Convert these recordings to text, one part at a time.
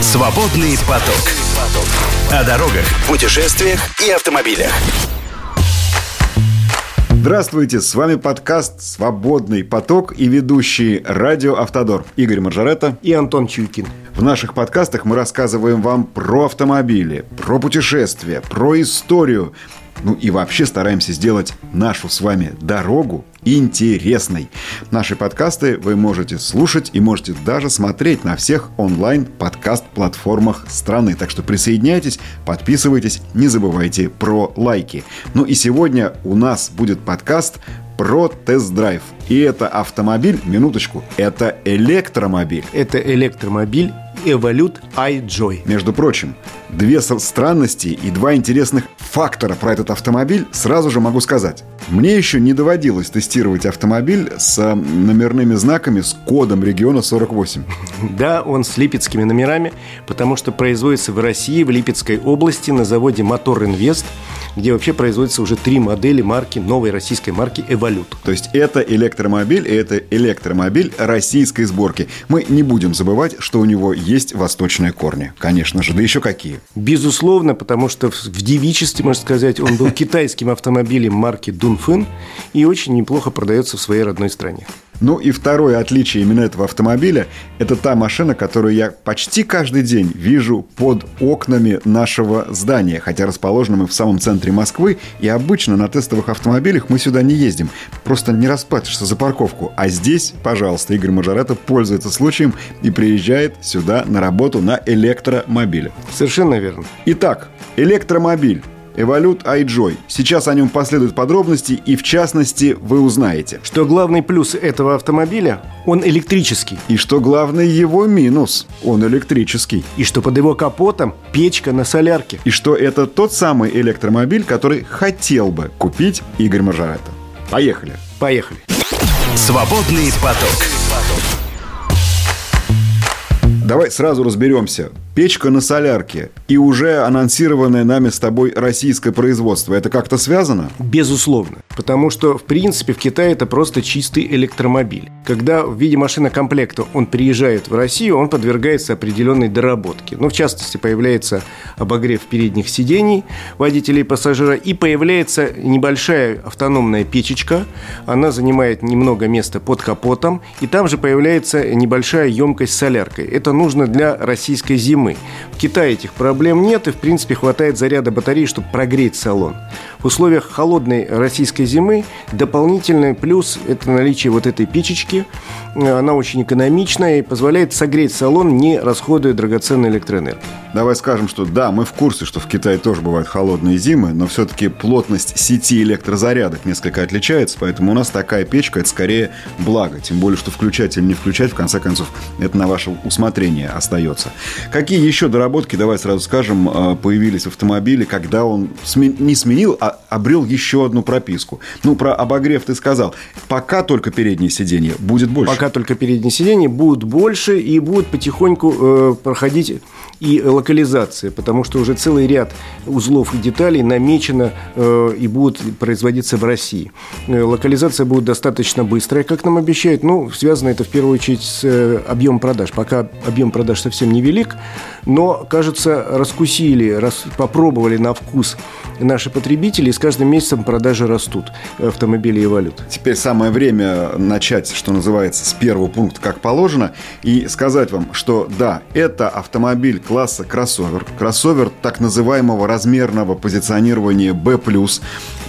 Свободный поток. О дорогах, путешествиях и автомобилях. Здравствуйте, с вами подкаст «Свободный поток» и ведущий радио «Автодор» Игорь Маржарета и Антон Чуйкин. В наших подкастах мы рассказываем вам про автомобили, про путешествия, про историю, ну и вообще стараемся сделать нашу с вами дорогу интересной. Наши подкасты вы можете слушать и можете даже смотреть на всех онлайн-подкаст-платформах страны. Так что присоединяйтесь, подписывайтесь, не забывайте про лайки. Ну и сегодня у нас будет подкаст про тест-драйв. И это автомобиль, минуточку, это электромобиль. Это электромобиль Evolute iJoy. Между прочим, две странности и два интересных фактора про этот автомобиль сразу же могу сказать. Мне еще не доводилось тестировать автомобиль с э, номерными знаками с кодом региона 48. Да, он с липецкими номерами, потому что производится в России, в Липецкой области на заводе Мотор Инвест где вообще производятся уже три модели марки, новой российской марки «Эволют». То есть это электромобиль, и это электромобиль российской сборки. Мы не будем забывать, что у него есть восточные корни. Конечно же, да еще какие. Безусловно, потому что в девичестве, можно сказать, он был китайским автомобилем марки «Дунфэн» и очень неплохо продается в своей родной стране. Ну и второе отличие именно этого автомобиля – это та машина, которую я почти каждый день вижу под окнами нашего здания, хотя расположены мы в самом центре Москвы, и обычно на тестовых автомобилях мы сюда не ездим. Просто не расплатишься за парковку. А здесь, пожалуйста, Игорь Мажорета пользуется случаем и приезжает сюда на работу на электромобиле. Совершенно верно. Итак, электромобиль. Evolute iJoy. Сейчас о нем последуют подробности, и в частности вы узнаете. Что главный плюс этого автомобиля – он электрический. И что главный его минус – он электрический. И что под его капотом печка на солярке. И что это тот самый электромобиль, который хотел бы купить Игорь Маржарета. Поехали. Поехали. Свободный поток. Давай сразу разберемся. Печка на солярке и уже анонсированное нами с тобой российское производство. Это как-то связано? Безусловно. Потому что, в принципе, в Китае это просто чистый электромобиль. Когда в виде машины комплекта он приезжает в Россию, он подвергается определенной доработке. Ну, в частности, появляется обогрев передних сидений водителей и пассажира, и появляется небольшая автономная печечка. Она занимает немного места под капотом, и там же появляется небольшая емкость с соляркой. Это нужно для российской зимы зимы. В Китае этих проблем нет, и, в принципе, хватает заряда батареи, чтобы прогреть салон. В условиях холодной российской зимы дополнительный плюс – это наличие вот этой печечки. Она очень экономичная и позволяет согреть салон, не расходуя драгоценную электроэнергию. Давай скажем, что да, мы в курсе, что в Китае тоже бывают холодные зимы, но все-таки плотность сети электрозарядок несколько отличается, поэтому у нас такая печка – это скорее благо. Тем более, что включать или не включать, в конце концов, это на ваше усмотрение остается. Какие еще доработки, давай сразу скажем, э, появились в автомобиле, когда он не сменил, а обрел еще одну прописку? Ну, про обогрев ты сказал. Пока только переднее сиденье, будет больше. Пока только переднее сиденье, будут больше и будут потихоньку э, проходить и локализация, потому что уже целый ряд узлов и деталей намечено э, и будут производиться в России. Э, локализация будет достаточно быстрая, как нам обещают, но связано это в первую очередь с э, объемом продаж. Пока объем продаж совсем невелик, но, кажется, раскусили, рас, попробовали на вкус наши потребители, и с каждым месяцем продажи растут автомобилей и валют. Теперь самое время начать, что называется, с первого пункта, как положено, и сказать вам, что да, это автомобиль класса кроссовер. Кроссовер так называемого размерного позиционирования B+.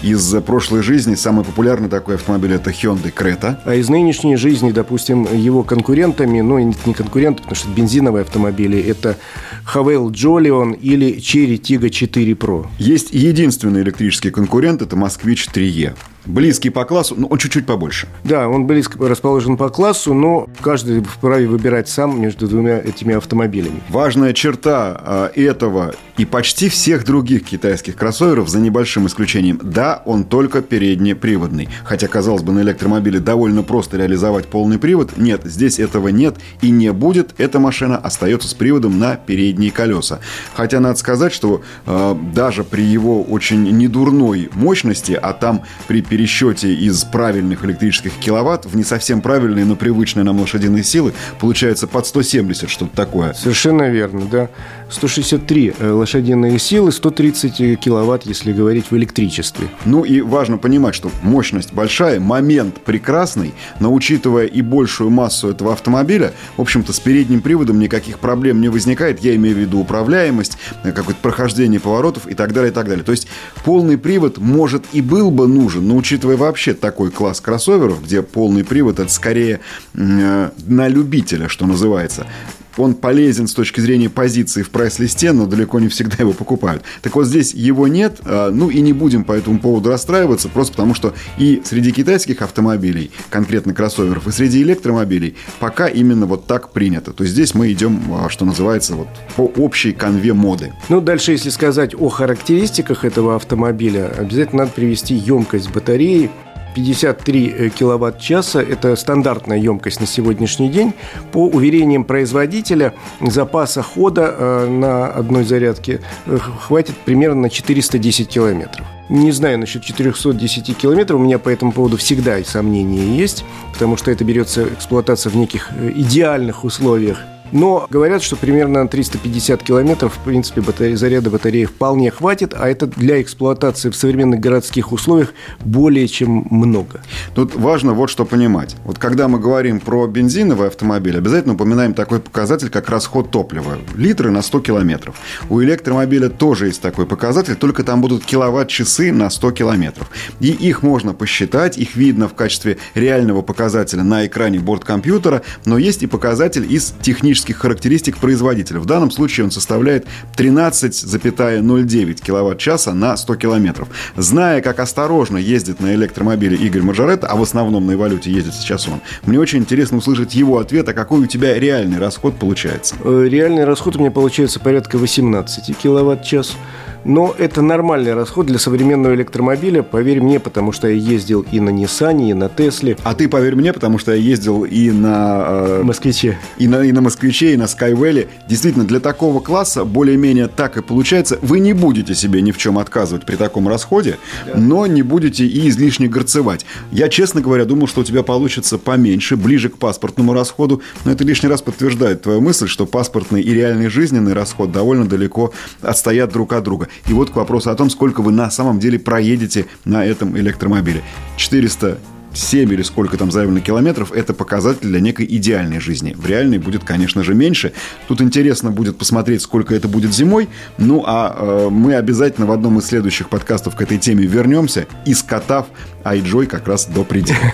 Из прошлой жизни самый популярный такой автомобиль это Hyundai Creta. А из нынешней жизни, допустим, его конкурентами, ну, не конкуренты, потому что бензиновые автомобили, это Havel Jolion или Cherry Tiggo 4 Pro. Есть единственный электрический конкурент, это Москвич 3E. Близкий по классу, но он чуть-чуть побольше. Да, он близко расположен по классу, но каждый вправе выбирать сам между двумя этими автомобилями. Важная черта э, этого и почти всех других китайских кроссоверов, за небольшим исключением, да, он только переднеприводный. Хотя, казалось бы, на электромобиле довольно просто реализовать полный привод. Нет, здесь этого нет и не будет. Эта машина остается с приводом на передние колеса. Хотя надо сказать, что э, даже при его очень недурной мощности, а там при пересчете из правильных электрических киловатт в не совсем правильные, но привычные нам лошадиные силы получается под 170, что-то такое. Совершенно верно, да. 163 э, лошадиные силы, 130 киловатт, если говорить в электричестве. Ну и важно понимать, что мощность большая, момент прекрасный, но учитывая и большую массу этого автомобиля, в общем-то, с передним приводом никаких проблем не возникает. Я имею в виду управляемость, э, какое-то прохождение поворотов и так далее, и так далее. То есть полный привод может и был бы нужен, но учитывая вообще такой класс кроссоверов, где полный привод это скорее э, на любителя, что называется, он полезен с точки зрения позиции в прайс-листе, но далеко не всегда его покупают. Так вот здесь его нет, а, ну и не будем по этому поводу расстраиваться, просто потому что и среди китайских автомобилей, конкретно кроссоверов, и среди электромобилей пока именно вот так принято. То есть здесь мы идем, а, что называется, вот по общей конве моды. Ну, дальше, если сказать о характеристиках этого автомобиля, обязательно надо привести емкость батареи, 53 э, киловатт-часа – это стандартная емкость на сегодняшний день. По уверениям производителя, запаса хода э, на одной зарядке э, хватит примерно на 410 километров. Не знаю насчет 410 километров, у меня по этому поводу всегда сомнения есть, потому что это берется эксплуатация в неких идеальных условиях но говорят, что примерно на 350 километров, в принципе, батарея, заряда батареи вполне хватит, а это для эксплуатации в современных городских условиях более чем много. Тут важно вот что понимать. Вот когда мы говорим про бензиновый автомобиль, обязательно упоминаем такой показатель, как расход топлива. Литры на 100 километров. У электромобиля тоже есть такой показатель, только там будут киловатт-часы на 100 километров. И их можно посчитать, их видно в качестве реального показателя на экране борткомпьютера, но есть и показатель из технического технических характеристик производителя. В данном случае он составляет 13,09 киловатт-часа на 100 километров. Зная, как осторожно ездит на электромобиле Игорь Мажорет, а в основном на эволюте ездит сейчас он, мне очень интересно услышать его ответ, а какой у тебя реальный расход получается. Э, реальный расход у меня получается порядка 18 киловатт-час. Но это нормальный расход для современного электромобиля, поверь мне, потому что я ездил и на Ниссане, и на Тесле. А ты поверь мне, потому что я ездил и на... Э, Москвиче. И на, и на Москвиче, и на Скайвелле. Действительно, для такого класса более-менее так и получается. Вы не будете себе ни в чем отказывать при таком расходе, да. но не будете и излишне горцевать. Я, честно говоря, думал, что у тебя получится поменьше, ближе к паспортному расходу, но это лишний раз подтверждает твою мысль, что паспортный и реальный жизненный расход довольно далеко отстоят друг от друга. И вот к вопросу о том, сколько вы на самом деле проедете на этом электромобиле. 400 7 или сколько там заявлено километров, это показатель для некой идеальной жизни. В реальной будет, конечно же, меньше. Тут интересно будет посмотреть, сколько это будет зимой. Ну, а э, мы обязательно в одном из следующих подкастов к этой теме вернемся, искатав iJoy как раз до предела.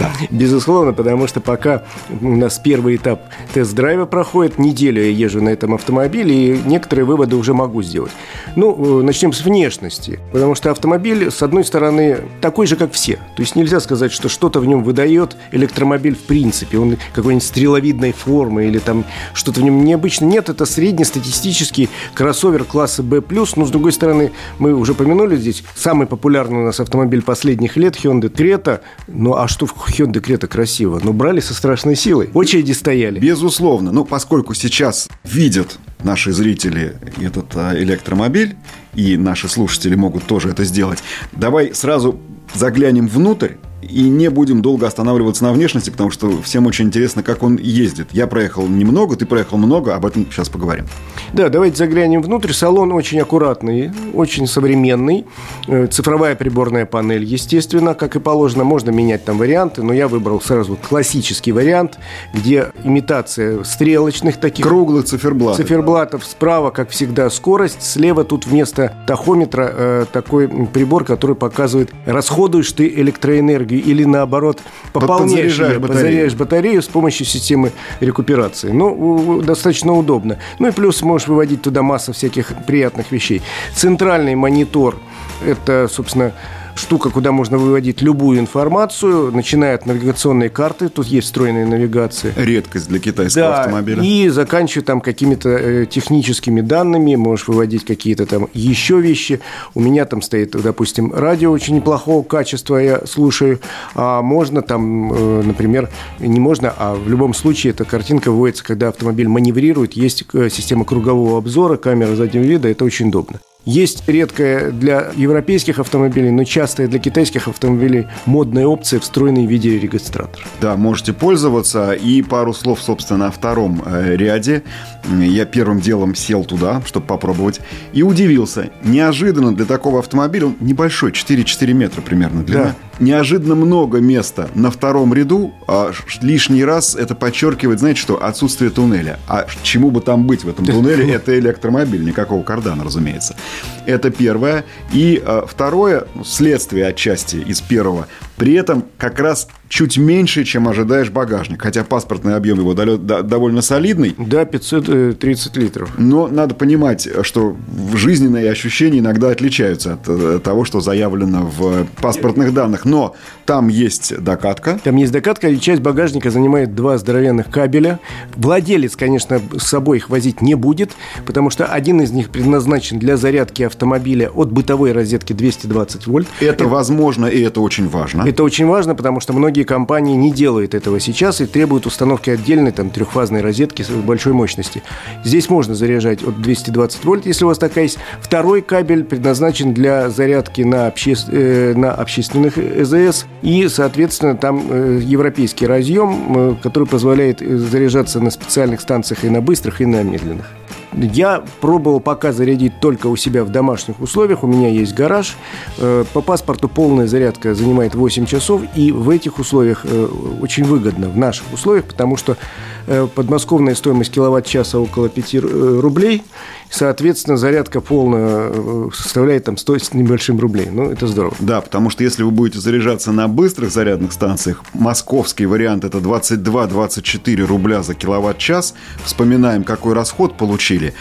Да. Безусловно, потому что пока у нас первый этап тест-драйва проходит, неделю я езжу на этом автомобиле, и некоторые выводы уже могу сделать. Ну, э, начнем с внешности. Потому что автомобиль, с одной стороны, такой же, как все. То есть нельзя сказать, что что что-то в нем выдает электромобиль в принципе. Он какой-нибудь стреловидной формы или там что-то в нем необычно. Нет, это среднестатистический кроссовер класса B+. Но, с другой стороны, мы уже помянули здесь, самый популярный у нас автомобиль последних лет Hyundai Creta. Ну, а что в Hyundai Creta красиво? Ну, брали со страшной силой. Очереди стояли. Безусловно. Ну, поскольку сейчас видят наши зрители этот а, электромобиль, и наши слушатели могут тоже это сделать, давай сразу заглянем внутрь и не будем долго останавливаться на внешности, потому что всем очень интересно, как он ездит. Я проехал немного, ты проехал много, об этом сейчас поговорим. Да, давайте заглянем внутрь. Салон очень аккуратный, очень современный. Э, цифровая приборная панель, естественно, как и положено. Можно менять там варианты, но я выбрал сразу классический вариант, где имитация стрелочных таких... Круглых циферблатов. Циферблатов. Справа, как всегда, скорость. Слева тут вместо тахометра э, такой прибор, который показывает, расходуешь ты электроэнергию энергию или наоборот пополняешь ее, батарею. батарею с помощью системы рекуперации. Ну, достаточно удобно. Ну и плюс можешь выводить туда массу всяких приятных вещей. Центральный монитор – это, собственно, штука, куда можно выводить любую информацию, начиная от навигационной карты, тут есть встроенная навигация. Редкость для китайского да, автомобиля. И заканчивая там какими-то э, техническими данными, можешь выводить какие-то там еще вещи. У меня там стоит, допустим, радио очень неплохого качества, я слушаю. А можно там, э, например, не можно, а в любом случае эта картинка выводится, когда автомобиль маневрирует, есть э, система кругового обзора, камера заднего вида, это очень удобно. Есть редкая для европейских автомобилей, но частая для китайских автомобилей модная опция встроенный видеорегистратор. Да, можете пользоваться. И пару слов, собственно, о втором э, ряде. Я первым делом сел туда, чтобы попробовать. И удивился. Неожиданно для такого автомобиля, он небольшой, 4-4 метра примерно длина. Да. Неожиданно много места на втором ряду. А лишний раз это подчеркивает, знаете что, отсутствие туннеля. А чему бы там быть в этом туннеле, это электромобиль. Никакого кардана, разумеется. Это первое. И э, второе, следствие отчасти из первого. При этом как раз чуть меньше, чем ожидаешь багажник. Хотя паспортный объем его довольно солидный. Да, 530 литров. Но надо понимать, что жизненные ощущения иногда отличаются от э, того, что заявлено в паспортных данных. Но там есть докатка. Там есть докатка, и часть багажника занимает два здоровенных кабеля. Владелец, конечно, с собой их возить не будет, потому что один из них предназначен для зарядки автомобиля от бытовой розетки 220 вольт. Это, это возможно, и это очень важно. Это очень важно, потому что многие компании не делают этого сейчас и требуют установки отдельной там, трехфазной розетки большой мощности. Здесь можно заряжать от 220 вольт, если у вас такая есть. Второй кабель предназначен для зарядки на, обще... э, на общественных ЭЗС. И, соответственно, там э, европейский разъем, э, который позволяет э, заряжаться на специальных станциях и на быстрых, и на медленных. Я пробовал пока зарядить только у себя в домашних условиях. У меня есть гараж. Э, по паспорту полная зарядка занимает 8 часов. И в этих условиях э, очень выгодно, в наших условиях, потому что подмосковная стоимость киловатт-часа около 5 рублей. Соответственно, зарядка полная составляет там 100 с небольшим рублей. Ну, это здорово. Да, потому что если вы будете заряжаться на быстрых зарядных станциях, московский вариант это 22-24 рубля за киловатт-час. Вспоминаем, какой расход получили.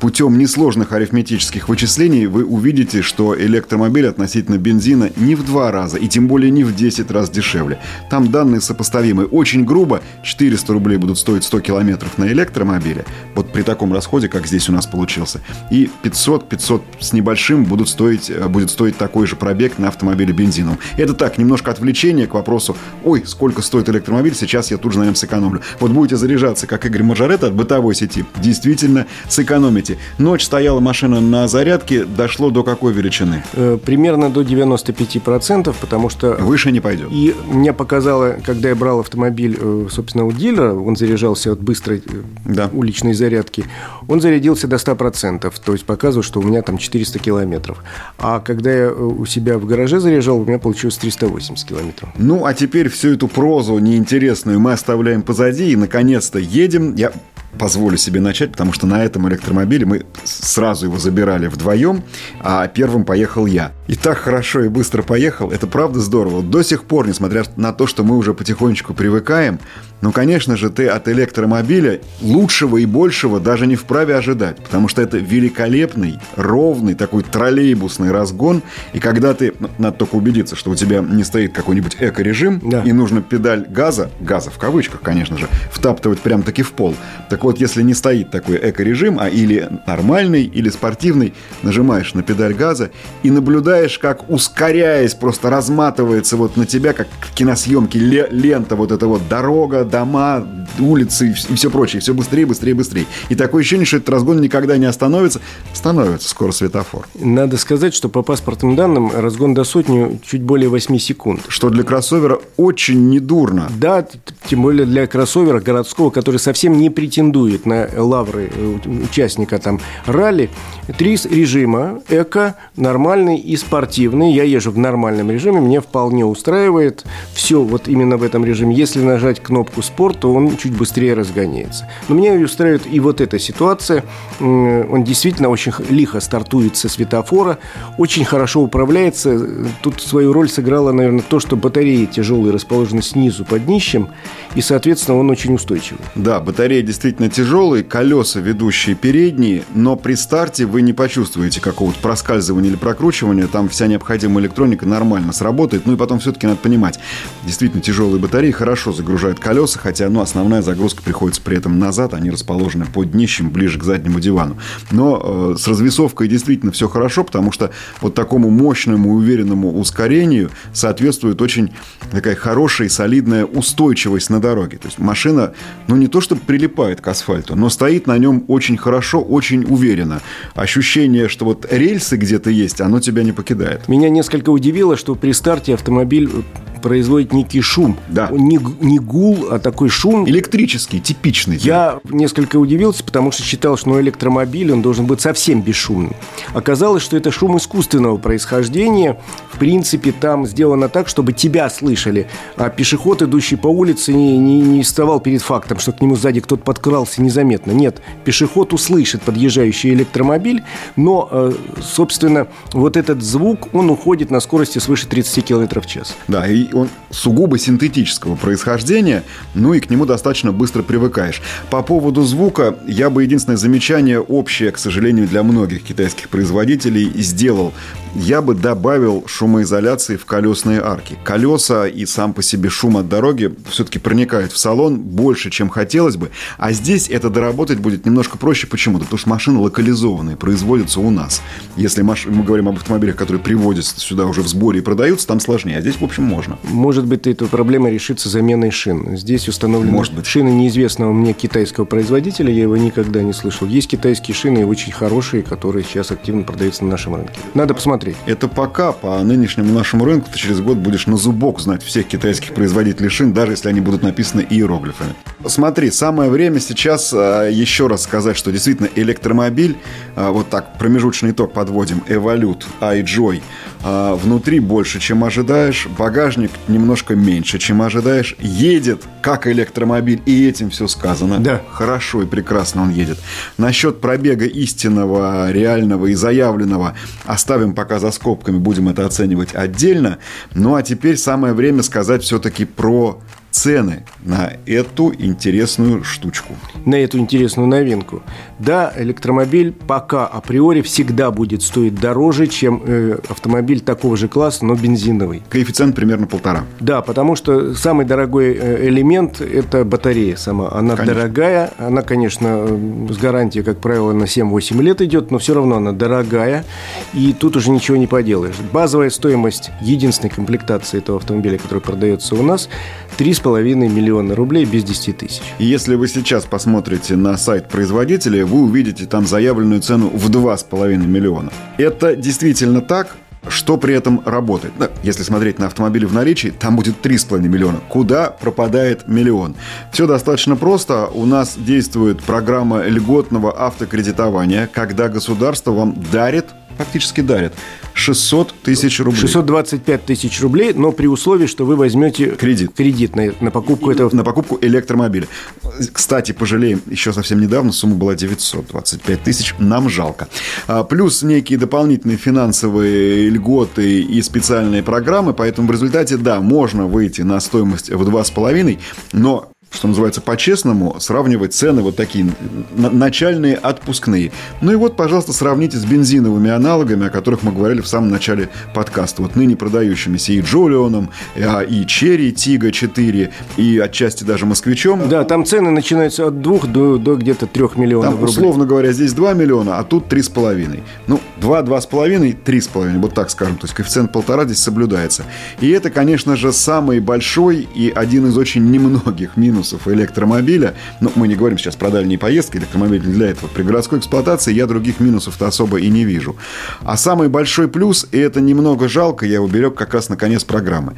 Путем несложных арифметических вычислений вы увидите, что электромобиль относительно бензина не в два раза, и тем более не в 10 раз дешевле. Там данные сопоставимы. Очень грубо 400 рублей будут стоить 100 километров на электромобиле, вот при таком расходе, как здесь у нас получился. И 500-500 с небольшим будут стоить, э, будет стоить такой же пробег на автомобиле бензиновом. Это так, немножко отвлечение к вопросу, ой, сколько стоит электромобиль, сейчас я тут же на нем сэкономлю. Вот будете заряжаться, как Игорь Мажорет от бытовой сети, действительно сэкономите. Ночь стояла машина на зарядке, дошло до какой величины? Э, примерно до 95%, потому что... Выше не пойдет. И мне показало, когда я брал автомобиль, э, собственно, у дилера, он заряжался от быстрой э, да. уличной зарядки, он зарядился до 100%, то есть показывал, что у меня там 400 километров. А когда я у себя в гараже заряжал, у меня получилось 380 километров. Ну, а теперь всю эту прозу неинтересную мы оставляем позади и, наконец-то, едем. Я позволю себе начать, потому что на этом электромобиле мы сразу его забирали вдвоем, а первым поехал я. И так хорошо и быстро поехал, это правда здорово. До сих пор, несмотря на то, что мы уже потихонечку привыкаем, ну, конечно же, ты от электромобиля лучшего и большего даже не вправе ожидать, потому что это великолепный, ровный, такой троллейбусный разгон, и когда ты, ну, надо только убедиться, что у тебя не стоит какой-нибудь эко-режим, да. и нужно педаль газа, газа в кавычках, конечно же, втаптывать прям-таки в пол. Так вот, если не стоит такой эко-режим, а или нормальный, или спортивный, нажимаешь на педаль газа и наблюдаешь, как ускоряясь, просто разматывается вот на тебя, как в киносъемке лента, вот эта вот дорога, дома, улицы и все прочее. Все быстрее, быстрее, быстрее. И такое ощущение, что этот разгон никогда не остановится. Становится скоро светофор. Надо сказать, что по паспортным данным разгон до сотни чуть более 8 секунд. Что для кроссовера очень недурно. Да, тем более для кроссовера городского, который совсем не претендует на лавры э, участника там ралли. Три режима. Эко, нормальный и спортивный. Я езжу в нормальном режиме, мне вполне устраивает. Все вот именно в этом режиме. Если нажать кнопку спорт, то он чуть быстрее разгоняется. Но меня устраивает и вот эта ситуация. Он действительно очень лихо стартует со светофора, очень хорошо управляется. Тут свою роль сыграло, наверное, то, что батареи тяжелые расположены снизу под днищем, и, соответственно, он очень устойчивый. Да, батареи действительно тяжелые, колеса ведущие передние, но при старте вы не почувствуете какого-то проскальзывания или прокручивания. Там вся необходимая электроника нормально сработает. Ну и потом все-таки надо понимать, действительно тяжелые батареи хорошо загружают колеса, хотя ну, основная загрузка приходится при этом назад, они расположены под днищем, ближе к заднему дивану. Но э, с развесовкой действительно все хорошо, потому что вот такому мощному и уверенному ускорению соответствует очень такая хорошая и солидная устойчивость на дороге. То есть машина, ну не то чтобы прилипает к асфальту, но стоит на нем очень хорошо, очень уверенно. Ощущение, что вот рельсы где-то есть, оно тебя не покидает. Меня несколько удивило, что при старте автомобиль производит некий шум. Да. Не, не гул, а такой шум. Электрический, типичный. Я несколько удивился, потому что считал, что ну, электромобиль, он должен быть совсем бесшумным. Оказалось, что это шум искусственного происхождения. В принципе, там сделано так, чтобы тебя слышали. А пешеход, идущий по улице, не, не, не вставал перед фактом, что к нему сзади кто-то подкрался незаметно. Нет, пешеход услышит подъезжающий электромобиль, но, э, собственно, вот этот звук, он уходит на скорости свыше 30 км в час. Да, и он сугубо синтетического происхождения, ну и к нему достаточно быстро привыкаешь. По поводу звука я бы единственное замечание общее, к сожалению, для многих китайских производителей сделал. Я бы добавил шумоизоляции в колесные арки. Колеса и сам по себе шум от дороги все-таки проникают в салон больше, чем хотелось бы. А здесь это доработать будет немножко проще. Почему? Потому что машины локализованные, производятся у нас. Если мы говорим об автомобилях, которые приводятся сюда уже в сборе и продаются, там сложнее. А здесь, в общем, можно. Может быть, эта проблема решится заменой шин. Здесь установлены Может быть. шины неизвестного мне китайского производителя, я его никогда не слышал. Есть китайские шины, очень хорошие, которые сейчас активно продаются на нашем рынке. Надо посмотреть. Это пока по нынешнему нашему рынку ты через год будешь на зубок знать всех китайских производителей шин, даже если они будут написаны иероглифами. Смотри, самое время сейчас а, еще раз сказать, что действительно электромобиль, а, вот так промежуточный итог подводим, Evolute, iJoy, а, внутри больше, чем ожидаешь, багажник немножко меньше, чем ожидаешь, едет как электромобиль, и этим все сказано. Да. Хорошо и прекрасно он едет. Насчет пробега истинного, реального и заявленного оставим пока за скобками, будем это оценивать отдельно. Ну а теперь самое время сказать все-таки про цены на эту интересную штучку. на эту интересную новинку. Да, электромобиль пока априори всегда будет стоить дороже, чем э, автомобиль такого же класса, но бензиновый. Коэффициент примерно полтора. Да, потому что самый дорогой э, элемент – это батарея сама. Она Конечно. дорогая, она, конечно, э, с гарантией, как правило, на 7-8 лет идет, но все равно она дорогая, и тут уже ничего не поделаешь. Базовая стоимость единственной комплектации этого автомобиля, который продается у нас – 3,5 миллиона рублей без 10 тысяч. Если вы сейчас посмотрите на сайт производителя, вы увидите там заявленную цену в 2,5 миллиона. Это действительно так, что при этом работает? Ну, если смотреть на автомобили в наличии, там будет 3,5 миллиона. Куда пропадает миллион? Все достаточно просто. У нас действует программа льготного автокредитования, когда государство вам дарит фактически дарит 600 тысяч рублей. 625 тысяч рублей, но при условии, что вы возьмете Кредит. кредит на, на покупку этого на покупку электромобиля. Кстати, пожалеем, еще совсем недавно сумма была 925 тысяч, нам жалко. А, Плюс некие дополнительные финансовые льготы и специальные программы, поэтому в результате, да, можно выйти на стоимость в 2,5, но что называется, по-честному сравнивать цены вот такие на- начальные отпускные. Ну и вот, пожалуйста, сравните с бензиновыми аналогами, о которых мы говорили в самом начале подкаста. Вот ныне продающимися и Джолионом, а, и Черри Тига 4, и отчасти даже Москвичом. Да, там цены начинаются от 2 до, до где-то 3 миллионов Там, рублей. условно говоря, здесь 2 миллиона, а тут 3,5. Ну, 2, 2,5, 3,5, вот так скажем. То есть коэффициент полтора здесь соблюдается. И это, конечно же, самый большой и один из очень немногих минусов электромобиля. Ну, мы не говорим сейчас про дальние поездки, электромобиль для этого. При городской эксплуатации я других минусов-то особо и не вижу. А самый большой плюс, и это немного жалко, я уберег как раз на конец программы.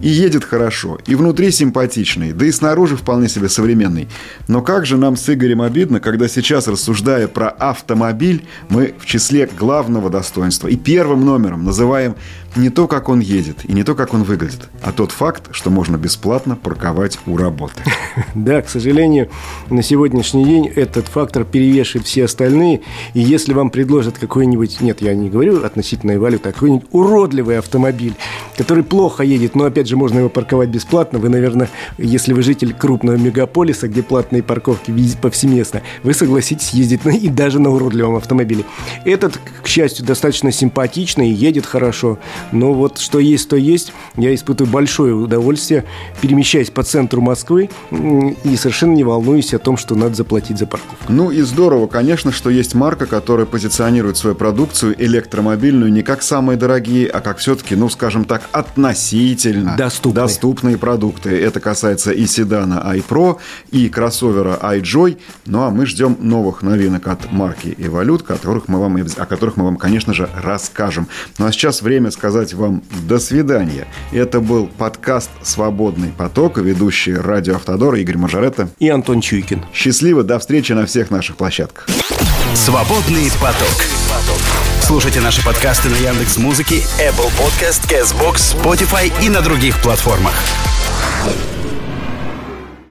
И едет хорошо, и внутри симпатичный, да и снаружи вполне себе современный. Но как же нам с Игорем обидно, когда сейчас, рассуждая про автомобиль, мы в числе главного достоинства и первым номером называем не то, как он едет, и не то, как он выглядит, а тот факт, что можно бесплатно парковать у работы. Да, к сожалению, на сегодняшний день этот фактор перевешивает все остальные. И если вам предложат какой-нибудь, нет, я не говорю относительно валюты, а какой-нибудь уродливый автомобиль, который плохо едет, но опять же можно его парковать бесплатно. Вы, наверное, если вы житель крупного мегаполиса, где платные парковки повсеместно, вы согласитесь ездить на, и даже на уродливом автомобиле. Этот, к счастью, достаточно симпатичный, едет хорошо. Но вот что есть, то есть. Я испытываю большое удовольствие, перемещаясь по центру Москвы и совершенно не волнуюсь о том, что надо заплатить за парковку. Ну и здорово, конечно, что есть марка, которая позиционирует свою продукцию электромобильную не как самые дорогие, а как все-таки, ну, скажем так, относительно доступные, доступные продукты. Это касается и седана iPro, и кроссовера iJoy. Ну а мы ждем новых новинок от марки Evolute, которых мы вам, о которых мы вам, конечно же, расскажем. Ну а сейчас время сказать вам до свидания. Это был подкаст «Свободный поток», ведущий радио «Автодор» Игорь Мажоретто и Антон Чуйкин. Счастливо, до встречи на всех наших площадках. «Свободный поток». Слушайте наши подкасты на Яндекс Музыке, Apple Podcast, Castbox, Spotify и на других платформах.